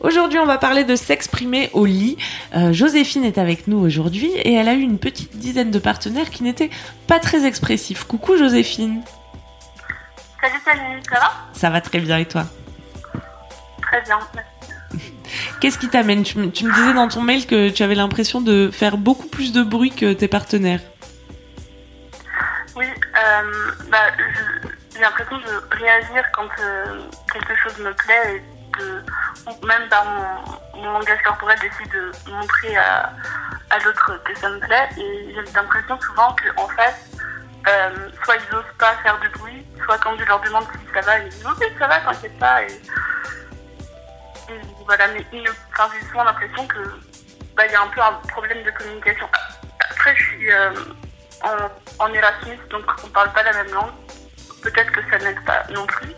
Aujourd'hui, on va parler de s'exprimer au lit. Euh, Joséphine est avec nous aujourd'hui et elle a eu une petite dizaine de partenaires qui n'étaient pas très expressifs. Coucou Joséphine. Salut, salut, ça va? Ça va très bien et toi? Très bien. Qu'est-ce qui t'amène? Tu, me- tu me disais dans ton mail que tu avais l'impression de faire beaucoup plus de bruit que tes partenaires. Oui, euh, bah, j'ai l'impression de réagir quand euh, quelque chose me plaît et même par mon, langage corporel, j'essaie de montrer à, à l'autre que ça me plaît. Et j'ai l'impression souvent qu'en fait, euh, soit ils n'osent pas faire du bruit, soit quand je leur demande si ça va, ils disent oui, ça va, t'inquiète pas. Et, voilà, mais j'ai souvent l'impression que bah, il y a un peu un problème de communication. Après, je suis euh, en, en Erasmus, donc on parle pas la même langue. Peut-être que ça n'aide pas non plus,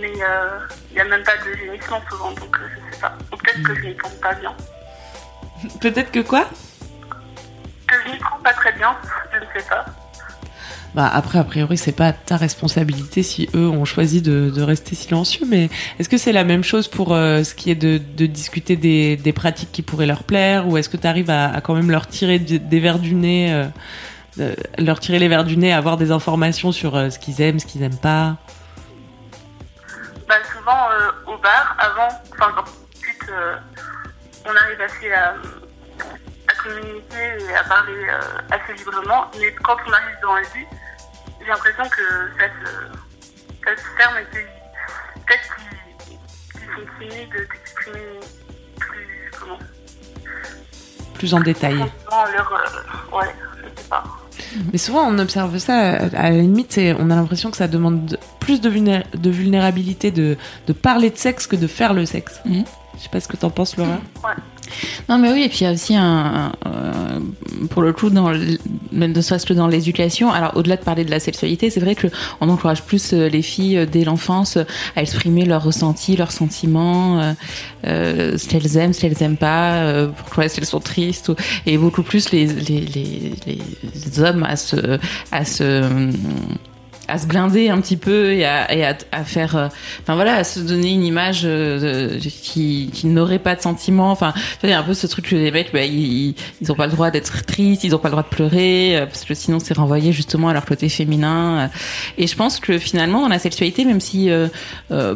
mais euh, il n'y a même pas de gémissement souvent, donc euh, je sais pas. Ou peut-être que je n'y prends pas bien. Peut-être que quoi? Que je n'y prends pas très bien, je ne sais pas. Bah après, a priori, c'est pas ta responsabilité si eux ont choisi de, de rester silencieux, mais est-ce que c'est la même chose pour euh, ce qui est de, de discuter des, des pratiques qui pourraient leur plaire, ou est-ce que tu arrives à, à quand même leur tirer des verres du nez, euh, leur tirer les verres du nez, avoir des informations sur euh, ce qu'ils aiment, ce qu'ils aiment pas? Souvent euh, au bar, avant, enfin quand euh, on arrive assez à, à communiquer et à parler euh, assez librement, mais quand on arrive dans la vie, j'ai l'impression que ça se, ça se ferme et que peut-être qu'ils sont timides d'exprimer plus, comment, plus en détail profondément leur, euh, ouais, je sais pas. Mais souvent, on observe ça, à la limite, on a l'impression que ça demande plus de, vulné- de vulnérabilité de, de parler de sexe que de faire le sexe. Mhm. Je sais pas ce que t'en penses, Laura. Non mais oui et puis il y a aussi un, un, euh, pour le coup dans l- même ne serait-ce que dans l'éducation alors au-delà de parler de la sexualité c'est vrai que on encourage plus euh, les filles euh, dès l'enfance à exprimer leurs ressentis leurs sentiments euh, euh, ce qu'elles aiment ce qu'elles aiment pas euh, pourquoi est-ce qu'elles sont tristes ou- et beaucoup plus les les, les, les hommes à se à se à se blinder un petit peu et à, et à, à faire euh, enfin voilà à se donner une image euh, qui, qui n'aurait pas de sentiments enfin il y a un peu ce truc que les mecs bah, ils, ils ont pas le droit d'être tristes ils ont pas le droit de pleurer euh, parce que sinon c'est renvoyé justement à leur côté féminin euh. et je pense que finalement dans la sexualité même si euh,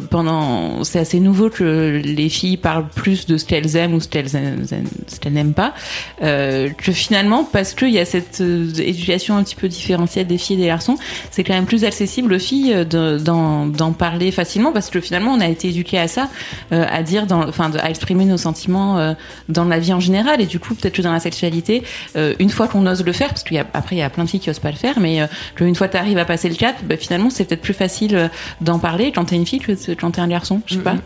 pendant c'est assez nouveau que les filles parlent plus de ce qu'elles aiment ou ce qu'elles qu'elles n'aiment pas que finalement parce qu'il y a cette éducation un petit peu différentielle des filles et des garçons c'est quand même plus accessible aux filles euh, de- d'en parler facilement parce que finalement on a été éduqué à ça euh, à dire dans enfin à exprimer nos sentiments euh, dans la vie en général et du coup peut-être que dans la sexualité euh, une fois qu'on ose le faire parce qu'il y a après il y a plein de filles qui osent pas le faire mais qu'une fois tu arrives à passer le cap bah, finalement c'est peut-être plus facile d'en parler quand t'es une fille que quand t'es un garçon je sais pas Mhm.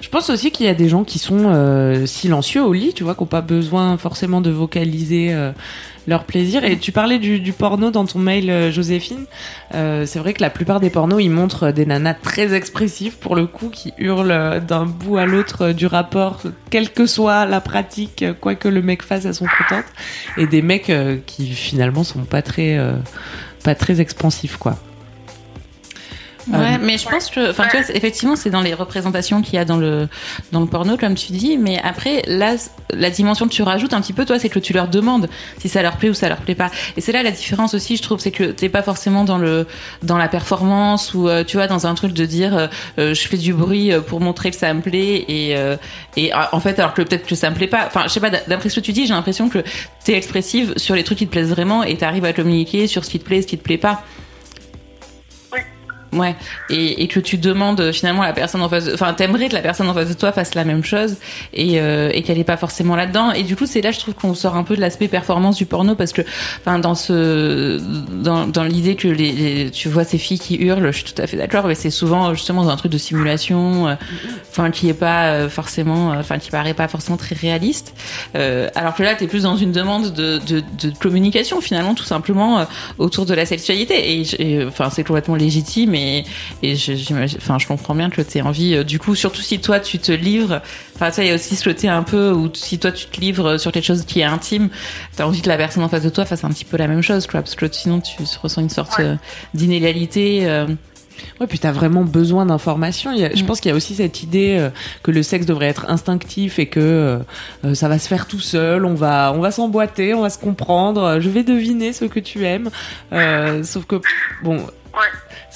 Je pense aussi qu'il y a des gens qui sont euh, silencieux au lit, tu vois, qui n'ont pas besoin forcément de vocaliser euh, leur plaisir. Et tu parlais du, porno dans ton mail, euh, Joséphine. C'est vrai que la plupart des pornos, ils montrent des nanas très expressives, pour le coup, qui hurlent d'un bout à l'autre du rapport, quelle que soit la pratique, quoi que le mec fasse, elles sont contentes. Et des mecs qui finalement sont pas très, pas très expansifs, quoi. Ouais, mais je pense que, enfin, tu vois, effectivement, c'est dans les représentations qu'il y a dans le dans le porno, comme tu dis. Mais après, là, la dimension que tu rajoutes un petit peu, toi, c'est que tu leur demandes si ça leur plaît ou ça leur plaît pas. Et c'est là la différence aussi, je trouve, c'est que t'es pas forcément dans le dans la performance ou tu vois dans un truc de dire je fais du bruit pour montrer que ça me plaît et et en fait alors que peut-être que ça me plaît pas. Enfin, je sais pas. D'après ce que tu dis, j'ai l'impression que t'es expressive sur les trucs qui te plaisent vraiment et t'arrives à communiquer sur ce qui te plaît, ce qui te plaît pas. Ouais, et, et, que tu demandes finalement à la personne en face, enfin t'aimerais que la personne en face de toi fasse la même chose et, euh, et qu'elle est pas forcément là-dedans. Et du coup, c'est là je trouve qu'on sort un peu de l'aspect performance du porno parce que, enfin dans ce, dans, dans l'idée que les, tu vois ces filles qui hurlent, je suis tout à fait d'accord, mais c'est souvent justement dans un truc de simulation, euh, enfin qui est pas euh, forcément, enfin qui paraît pas forcément très réaliste. alors que là, t'es plus dans une demande de, de, de communication finalement, tout simplement autour de la sexualité. Et enfin c'est complètement légitime et, je, enfin, je comprends bien que tu aies envie, euh, du coup, surtout si toi tu te livres, enfin, ça, il y a aussi ce côté un peu où si toi tu te livres sur quelque chose qui est intime, tu as envie que la personne en face de toi fasse un petit peu la même chose, quoi, parce que sinon tu ressens une sorte euh, d'inégalité. Euh. Ouais, puis t'as vraiment besoin d'informations. Je mm. pense qu'il y a aussi cette idée que le sexe devrait être instinctif et que ça va se faire tout seul. On va, on va s'emboîter, on va se comprendre. Je vais deviner ce que tu aimes. sauf que bon,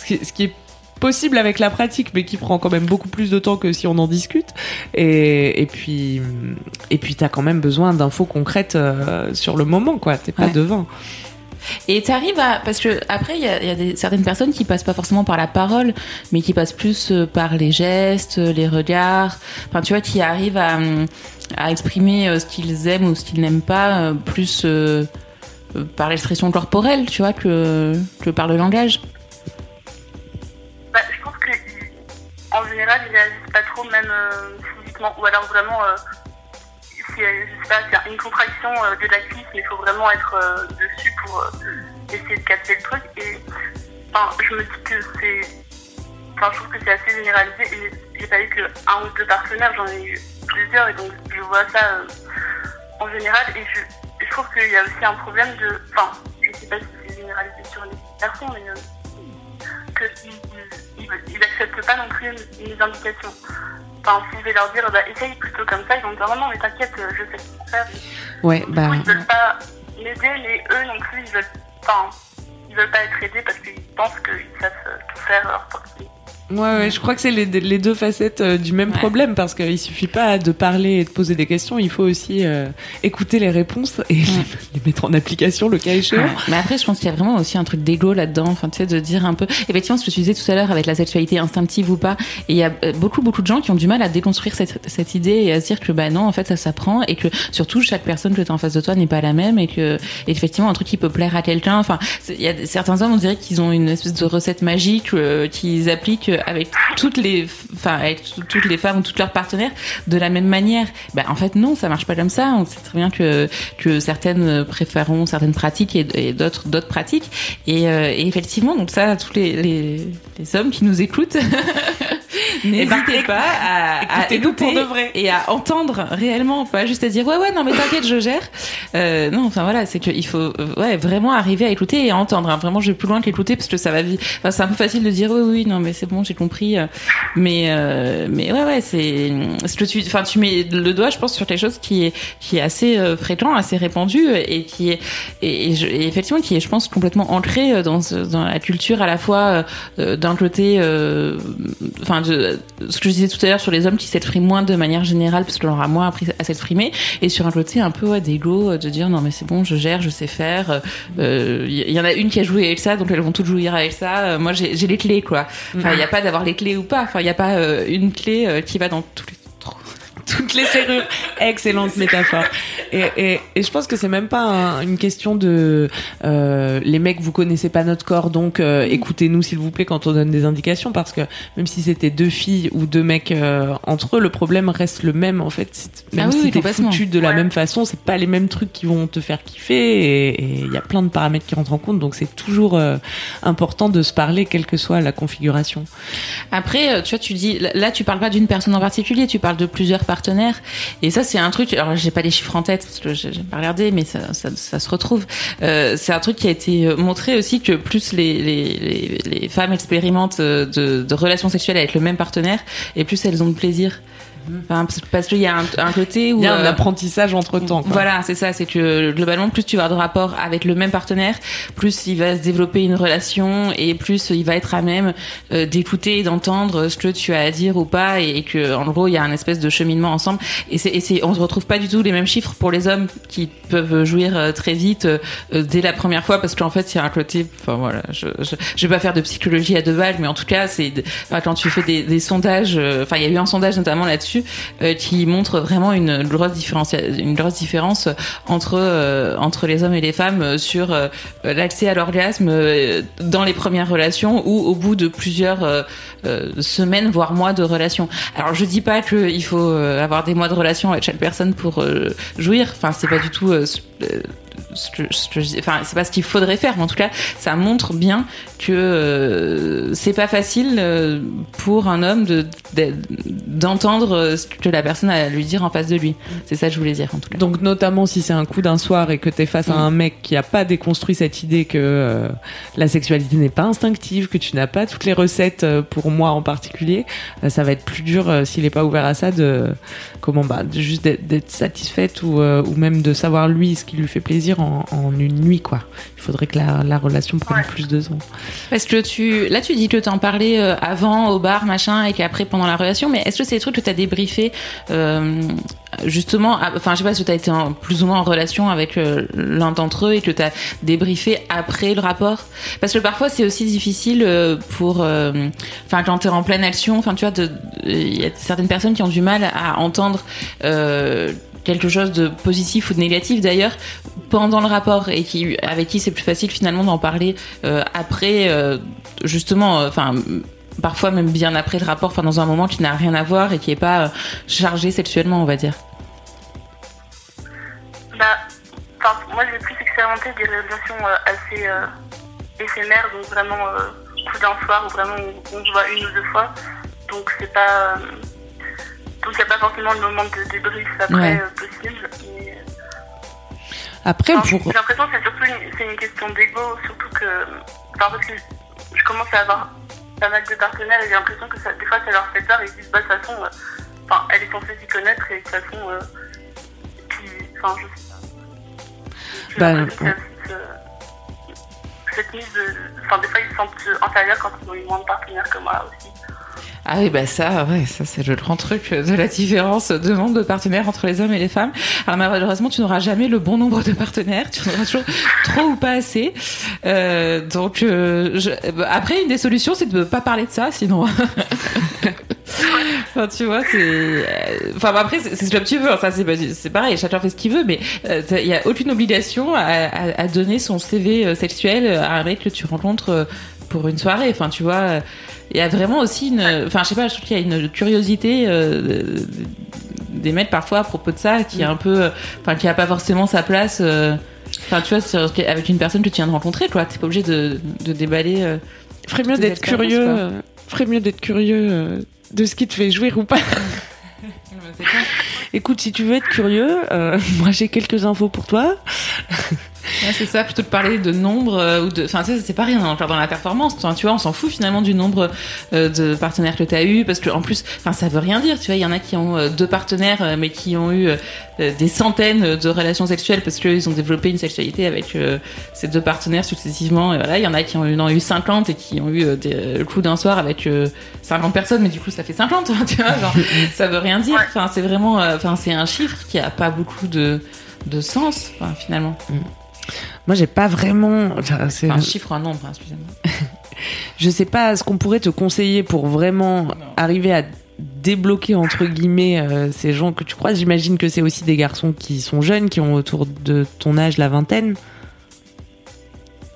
ce qui, ce qui est possible avec la pratique, mais qui prend quand même beaucoup plus de temps que si on en discute. Et, et puis, et puis t'as quand même besoin d'infos concrètes euh, sur le moment, quoi. T'es pas devant. Et t'arrives à parce que après il y a, y a des, certaines personnes qui passent pas forcément par la parole, mais qui passent plus euh, par les gestes, les regards. Enfin, tu vois, qui arrivent à, à exprimer euh, ce qu'ils aiment ou ce qu'ils n'aiment pas, plus par l'expression corporelle, tu vois, que que par le langage. En général, ils réagissent pas trop, même euh, physiquement. Ou alors vraiment, euh, je sais pas, une contraction euh, de la cuisse, mais il faut vraiment être dessus pour essayer de capter le truc. Et enfin, je me dis que c'est. Enfin, je trouve que c'est assez généralisé. Et j'ai pas eu que un ou deux partenaires, j'en ai eu plusieurs, et donc je vois ça en général. Et je, je trouve qu'il y a aussi un problème de. Enfin, je sais pas si c'est généralisé sur les garçons, mais ils n'acceptent pas non plus mes indications. Enfin, si je vais leur dire, bah, essaye plutôt comme ça, ils vont me dire, non, non, mais t'inquiète, je sais ce faire. Ouais, bah. ils veulent pas m'aider, mais eux non plus, ils veulent, enfin, ils veulent pas être aidés parce qu'ils pensent qu'ils savent tout faire leur Ouais, ouais, je crois que c'est les, les, deux facettes euh, du même problème parce qu'il suffit pas de parler et de poser des questions, il faut aussi euh, écouter les réponses et les mettre en application le cas échéant. Mais après, je pense qu'il y a vraiment aussi un truc d'ego là-dedans, enfin, tu sais, de dire un peu. Effectivement, ce que tu disais tout à l'heure avec la sexualité instinctive ou pas, et il y a euh, beaucoup, beaucoup de gens qui ont du mal à déconstruire cette, cette idée et à se dire que bah non, en fait, ça s'apprend et que surtout chaque personne que tu as en face de toi n'est pas la même et que effectivement un truc qui peut plaire à quelqu'un. Enfin, il y a certains hommes, on dirait qu'ils ont une espèce de recette magique qu'ils appliquent avec toutes les, enfin, avec toutes les femmes ou tous leurs partenaires de la même manière. Ben, en fait, non, ça marche pas comme ça. On sait très bien que, que certaines préféreront certaines pratiques et, d'autres, d'autres pratiques. Et, euh, et, effectivement, donc ça, tous les, les, les hommes qui nous écoutent, N'hésitez pas à, à écouter pour de vrai. et à entendre réellement, pas juste à dire ouais ouais non mais t'inquiète je gère. Euh, non enfin voilà c'est qu'il faut euh, ouais vraiment arriver à écouter et à entendre. Hein. Vraiment je vais plus loin qu'écouter parce que ça va vite. Enfin, c'est un peu facile de dire oui oui non mais c'est bon j'ai compris. Euh. Mais euh, mais ouais ouais c'est ce que tu enfin tu mets le doigt je pense sur quelque chose qui est qui est assez euh, fréquent assez répandu et qui est et, et, effectivement qui est je pense complètement ancré dans dans la culture à la fois d'un côté enfin de ce que je disais tout à l'heure sur les hommes qui s'expriment moins de manière générale parce que leur a moins appris à s'exprimer et sur un côté un peu ouais, d'égo euh, de dire non mais c'est bon je gère je sais faire il euh, y, en a une qui a joué avec ça donc elles vont toutes jouir avec ça euh, moi j'ai les clés quoi. Enfin il n'y a pas d'avoir les clés ou pas enfin il n'y a pas une clé qui va dans tous les toutes les serrures. Excellente métaphore. Et, et, et, je pense que c'est même pas une question de euh, les mecs vous connaissez pas notre corps donc euh, écoutez-nous s'il vous plaît quand on donne des indications parce que même si c'était deux filles ou deux mecs euh, entre eux le problème reste le même en fait même ah si t'es foutu de la même façon c'est pas les mêmes trucs qui vont te faire kiffer et il y a plein de paramètres qui rentrent en compte donc c'est toujours euh, important de se parler quelle que soit la configuration. Après tu vois tu dis là tu parles pas d'une personne en particulier tu parles de plusieurs Et ça, c'est un truc. Alors, j'ai pas les chiffres en tête, parce que j'ai pas regardé, mais ça, ça, se retrouve. Euh, c'est un truc qui a été montré aussi que plus les, femmes expérimentent de, de relations sexuelles avec le même partenaire, et plus elles ont de plaisir. Enfin, parce qu'il y a un, un, côté où il y a un euh, apprentissage entre temps. Quoi. Voilà, c'est ça. C'est que globalement, plus tu vas avoir de rapport avec le même partenaire, plus il va se développer une relation et plus il va être à même euh, d'écouter et d'entendre ce que tu as à dire ou pas, et, et, que en gros, il y a un espèce de cheminement ensemble. Et c'est, et c'est, on ne retrouve pas du tout les mêmes chiffres pour les hommes qui peuvent jouir euh, très vite euh, dès la première fois, parce qu'en fait, il y a un côté. Enfin voilà, je, je, je vais pas faire de psychologie à deux balles, mais en tout cas, c'est enfin, quand tu fais des, des sondages. Enfin, il y a eu un sondage notamment là-dessus euh, qui montre vraiment une grosse différence, une grosse différence entre euh, entre les hommes et les femmes sur euh, l'accès à l'orgasme dans les premières relations ou au bout de plusieurs semaines voire mois de relation. Alors je dis pas qu'il faut avoir des mois de relation avec chaque personne pour jouir. Enfin c'est pas du tout enfin c'est pas ce qu'il faudrait faire mais en tout cas ça montre bien que euh, c'est pas facile euh, pour un homme de d'entendre ce que la personne a à lui dire en face de lui. C'est ça que je voulais dire en tout cas. Donc notamment si c'est un coup d'un soir et que t'es face mm. à un mec qui a pas déconstruit cette idée que euh, la sexualité n'est pas instinctive que tu n'as pas toutes les recettes euh, pour moi en particulier ça va être plus dur s'il est pas ouvert à ça de comment bah juste d'être satisfaite ou ou même de savoir lui ce qui lui fait plaisir en, en, une nuit, quoi. Il faudrait que la, la relation prenne ouais. plus de temps. Parce que tu, là, tu dis que t'en parlais euh, avant au bar, machin, et qu'après pendant la relation, mais est-ce que c'est des trucs que t'as débriefé euh, justement, enfin, je sais pas si t'as été en, plus ou moins en relation avec euh, l'un d'entre eux et que t'as débriefé après le rapport, parce que parfois c'est aussi difficile pour, euh, enfin, quand t'es en pleine action, enfin, tu vois, il y a certaines personnes qui ont du mal à entendre quelque chose de positif ou de négatif d'ailleurs pendant le rapport et qui avec qui c'est plus facile finalement d'en parler euh, après euh, justement enfin euh, parfois même bien après le rapport enfin dans un moment qui n'a rien à voir et qui est pas chargé sexuellement on va dire. Bah moi j'ai plus expérimenté des relations assez éphémères donc vraiment coup d'un soir ou vraiment on se voit une ou deux fois. Donc c'est pas donc il n'y a pas forcément de moment de débrief après ouais. euh, possible. Mais... Après, enfin, pour... J'ai l'impression que c'est surtout une, une question d'ego, surtout que. Enfin, parce que je commence à avoir pas mal de partenaires et j'ai l'impression que ça, des fois ça leur fait peur et ils disent, bah, de toute façon, euh, enfin, elle est censée s'y connaître et de toute façon, euh, enfin, je sais pas. Bah, ouais. cette mise de. Enfin, des fois ils se sentent inférieurs quand ils ont eu moins de partenaires que moi aussi. Ah oui, bah ça, ouais, ça c'est le grand truc de la différence de nombre de partenaires entre les hommes et les femmes. Alors malheureusement, tu n'auras jamais le bon nombre de partenaires, tu en auras toujours trop ou pas assez. Euh, donc euh, je... après, une des solutions, c'est de ne pas parler de ça, sinon. enfin, tu vois, c'est. Enfin, après, c'est ce que tu veux. Ça, c'est pareil. Chacun fait ce qu'il veut, mais il euh, n'y a aucune obligation à, à, à, donner son CV sexuel à un mec que tu rencontres pour une soirée. Enfin, tu vois il y a vraiment aussi une enfin je sais pas je trouve qu'il y a une curiosité euh, des mecs parfois à propos de ça qui est un peu enfin qui a pas forcément sa place euh, enfin tu vois avec une personne que tu viens de rencontrer quoi. T'es pas obligé de, de déballer euh, ferait mieux d'être curieux euh, ferait mieux d'être curieux de ce qui te fait jouir ou pas. Écoute si tu veux être curieux moi j'ai quelques infos pour toi Ouais, c'est ça, plutôt de parler de nombre euh, ou de. Enfin, ça, c'est pas rien dans, dans la performance. Enfin, tu vois, on s'en fout finalement du nombre euh, de partenaires que tu as eu parce que en plus, enfin, ça veut rien dire. Tu vois, il y en a qui ont euh, deux partenaires mais qui ont eu des centaines de relations sexuelles parce qu'ils ont développé une sexualité avec ces deux partenaires successivement. Et voilà, il y en a qui ont eu, en eu 50 et qui ont eu des, le coup d'un soir avec 50 personnes, mais du coup, ça fait 50. tu vois, genre, ça veut rien dire. Enfin, c'est vraiment. Enfin, c'est un chiffre qui a pas beaucoup de de sens, enfin, finalement. Mm. Moi, j'ai pas vraiment. C'est un chiffre, un nombre, excusez-moi. je sais pas ce qu'on pourrait te conseiller pour vraiment non. arriver à débloquer entre guillemets euh, ces gens que tu croises. J'imagine que c'est aussi des garçons qui sont jeunes, qui ont autour de ton âge la vingtaine.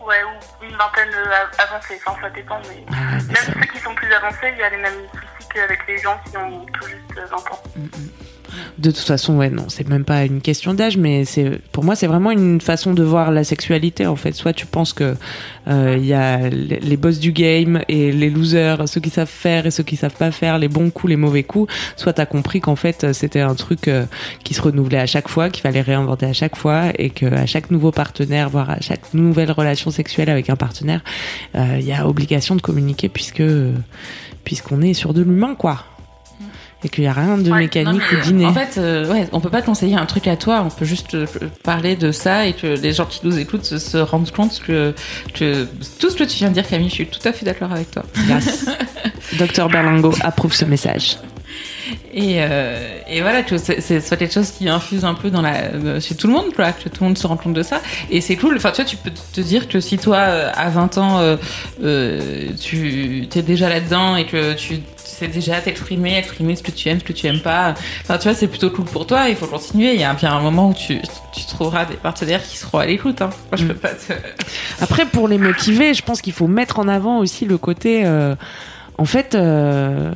Ouais, ou une vingtaine euh, avancée, enfin ça dépend, mais, ah, mais même ça... ceux qui sont plus avancés, il y a les mêmes soucis qu'avec les gens qui ont tout juste 20 ans. Mm -hmm. De toute façon, ouais, non, c'est même pas une question d'âge, mais c'est pour moi, c'est vraiment une façon de voir la sexualité. En fait, soit tu penses que euh, il y a les boss du game et les losers, ceux qui savent faire et ceux qui savent pas faire, les bons coups, les mauvais coups. Soit t'as compris qu'en fait, c'était un truc euh, qui se renouvelait à chaque fois, qu'il fallait réinventer à chaque fois, et que chaque nouveau partenaire, voire à chaque nouvelle relation sexuelle avec un partenaire, euh, il y a obligation de communiquer puisque puisqu'on est sur de l'humain, quoi. Et qu'il y a rien de Ouais, mécanique ou d'inné. En fait, euh, ouais, on peut pas te conseiller un truc à toi, on peut juste euh, parler de ça et que les gens qui nous écoutent se, se rendent compte que, que tout ce que tu viens de dire, Camille, je suis tout à fait d'accord avec toi. Yes. Docteur Berlingo approuve ce message. Et, euh, et voilà, que c'est soit quelque chose qui infuse un peu dans la, euh, chez tout le monde, quoi, que tout le monde se rend compte de ça. Et c'est cool. Enfin, tu vois, tu peux te dire que si toi, euh, à 20 ans, euh, euh, tu es déjà là-dedans et que tu sais déjà t'exprimer, exprimer ce que tu aimes, ce que tu aimes pas. Enfin, tu vois, c'est plutôt cool pour toi. Il faut continuer. Il y a bien un moment où tu, tu trouveras des partenaires qui seront à l'écoute. Hein. Moi, je Mm. peux pas te... Après, pour les motiver, je pense qu'il faut mettre en avant aussi le côté. euh, en fait, euh,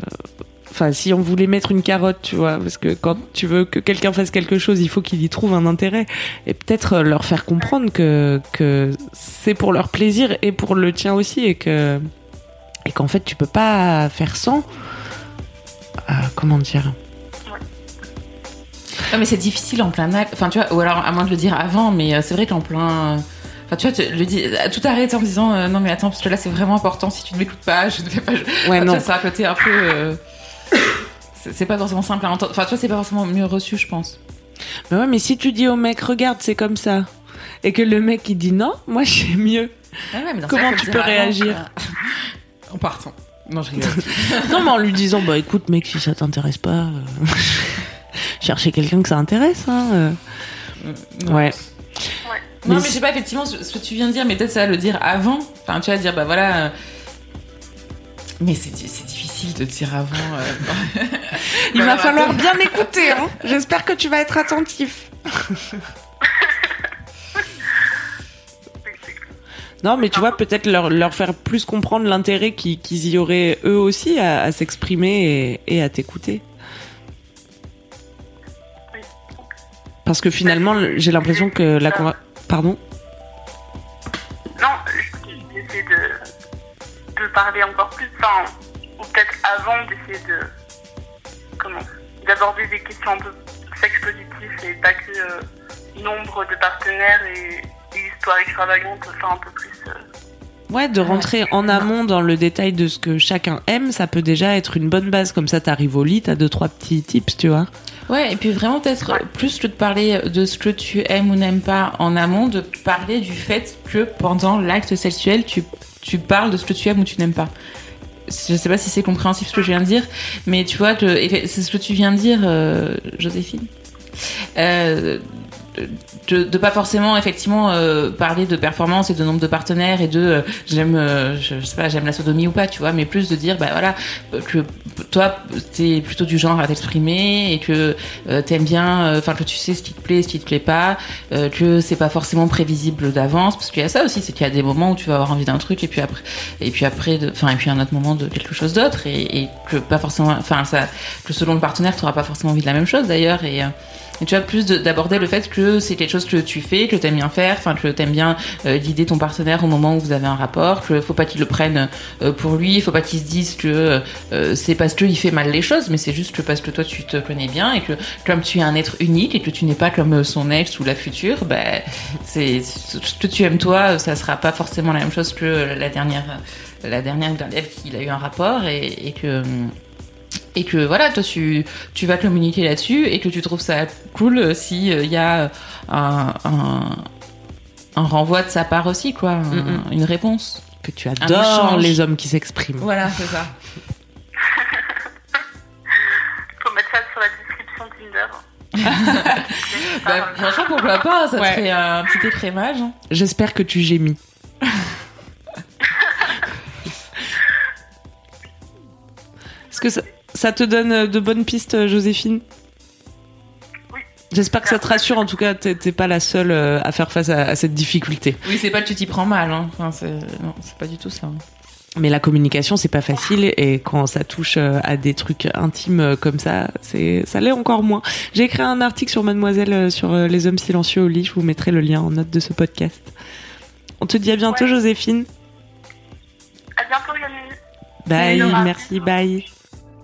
enfin, si on voulait mettre une carotte, tu vois, parce que quand tu veux que quelqu'un fasse quelque chose, il faut qu'il y trouve un intérêt, et peut-être euh, leur faire comprendre que que c'est pour leur plaisir et pour le tien aussi, et que et qu'en fait, tu peux pas faire sans. Euh, comment dire Non, mais c'est difficile en plein acte. Enfin, tu vois, ou alors à moins de le dire avant, mais euh, c'est vrai qu'en plein. euh, Enfin, tu vois, tu le dis, tout arrête en me disant euh, non, mais attends, parce que là, c'est vraiment important. Si tu ne m'écoutes pas, je ne vais pas. Ouais, non. c'est un côté un peu. euh, c'est pas forcément simple à entendre. Enfin, tu vois, c'est pas forcément mieux reçu, je pense. Mais ouais, mais si tu dis au mec, regarde, c'est comme ça, et que le mec il dit non, moi j'ai mieux. Comment tu peux réagir En partant. Non, je rigole. Non, mais en lui disant, bah écoute, mec, si ça t'intéresse pas, euh, chercher quelqu'un que ça intéresse. Hein, euh. Non. Ouais. Non, Mais je sais pas effectivement ce que tu viens de dire, mais peut-être ça le dire avant. Enfin, tu vas dire, bah voilà. euh, Mais c'est di- c'est difficile de dire avant. euh, Il va falloir bien écouter. Hein. J'espère que tu vas être attentif. Non, mais tu vois, peut-être leur, leur faire plus comprendre l'intérêt qui- qu'ils y auraient eux aussi à, à s'exprimer et, et à t'écouter. Oui. Parce que finalement, j'ai l'impression que la conver- Pardon? Non, j'essaie de, de parler encore plus, enfin, ou peut-être avant d'essayer de. Comment D'aborder des questions un peu sexe positif et pas que euh, nombre de partenaires et, et histoire extravagante, enfin un peu plus. Euh, Ouais, de rentrer en amont dans le détail de ce que chacun aime, ça peut déjà être une bonne base. Comme ça, t'arrives au lit, t'as deux, trois petits tips, tu vois. Ouais, et puis vraiment peut-être plus que de parler de ce que tu aimes ou n'aimes pas en amont, de parler du fait que pendant l'acte sexuel, tu, tu parles de ce que tu aimes ou tu n'aimes pas. Je sais pas si c'est compréhensible ce que je viens de dire, mais tu vois que c'est ce que tu viens de dire, euh, Joséphine. Euh, de, de pas forcément effectivement euh, parler de performance et de nombre de partenaires et de euh, j'aime euh, je, sais pas j'aime la sodomie ou pas tu vois mais plus de dire bah voilà que toi t'es plutôt du genre à t'exprimer et que euh, t'aimes bien euh, enfin que tu sais ce qui te plaît ce qui te plaît pas que c'est pas forcément prévisible d'avance parce qu'il y a ça aussi c'est qu'il y a des moments où tu vas avoir envie d'un truc et puis après et puis après enfin et puis un autre moment de quelque chose d'autre et, et que pas forcément enfin ça que selon le partenaire tu pas forcément envie de la même chose d'ailleurs et et tu vois, plus de- d'aborder le fait que c'est quelque chose que tu fais, que t'aimes bien faire, enfin que t'aimes bien euh, guider ton partenaire au moment où vous avez un rapport, que faut pas qu'il le prenne euh, pour lui, faut pas qu'il se dise que euh, c'est parce qu'il fait mal les choses, mais c'est juste que parce que toi tu te connais bien et que comme tu es un être unique et que tu n'es pas comme son ex ou la future, bah, c'est ce que tu aimes toi, ça sera pas forcément la même chose que la dernière la dernière élève qu'il a eu un rapport et, que et que voilà, toi tu, tu vas communiquer là-dessus et que tu trouves ça cool euh, si il y a un, un, un renvoi de sa part aussi, quoi, un- Mm, une réponse. Que tu adores les hommes qui s'expriment. Voilà, c'est ça. faut mettre ça sur la description Tinder. Bah, franchement, pourquoi pas Ça Ouais. te ferait un petit écrémage. hein. J'espère que tu gémis. Est-ce que ça, ça te donne euh, de bonnes pistes, euh, Joséphine? Oui. J'espère que ça te rassure. En tout cas, t'es pas la seule euh, à faire face à, à cette difficulté. Oui, c'est pas que tu t'y prends mal. Hein. Enfin, c'est... Non, c'est pas du tout ça. hein. Mais la communication, c'est pas facile et quand ça touche à des trucs intimes comme ça, c'est ça l'est encore moins. J'ai écrit un article sur Mademoiselle sur les hommes silencieux au lit. Je vous mettrai le lien en note de ce podcast. On te dit à bientôt, Joséphine. À bientôt, Camille. Bye, merci, bye.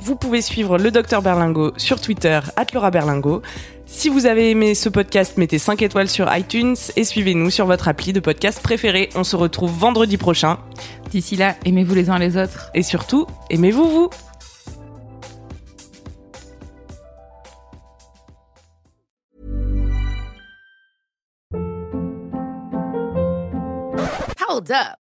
Vous pouvez suivre le docteur Berlingo sur Twitter, Laura Berlingo. Si vous avez aimé ce podcast, mettez 5 étoiles sur iTunes et suivez-nous sur votre appli de podcast préféré. On se retrouve vendredi prochain. D'ici là, aimez-vous les uns les autres. Et surtout, aimez-vous vous. Hold up.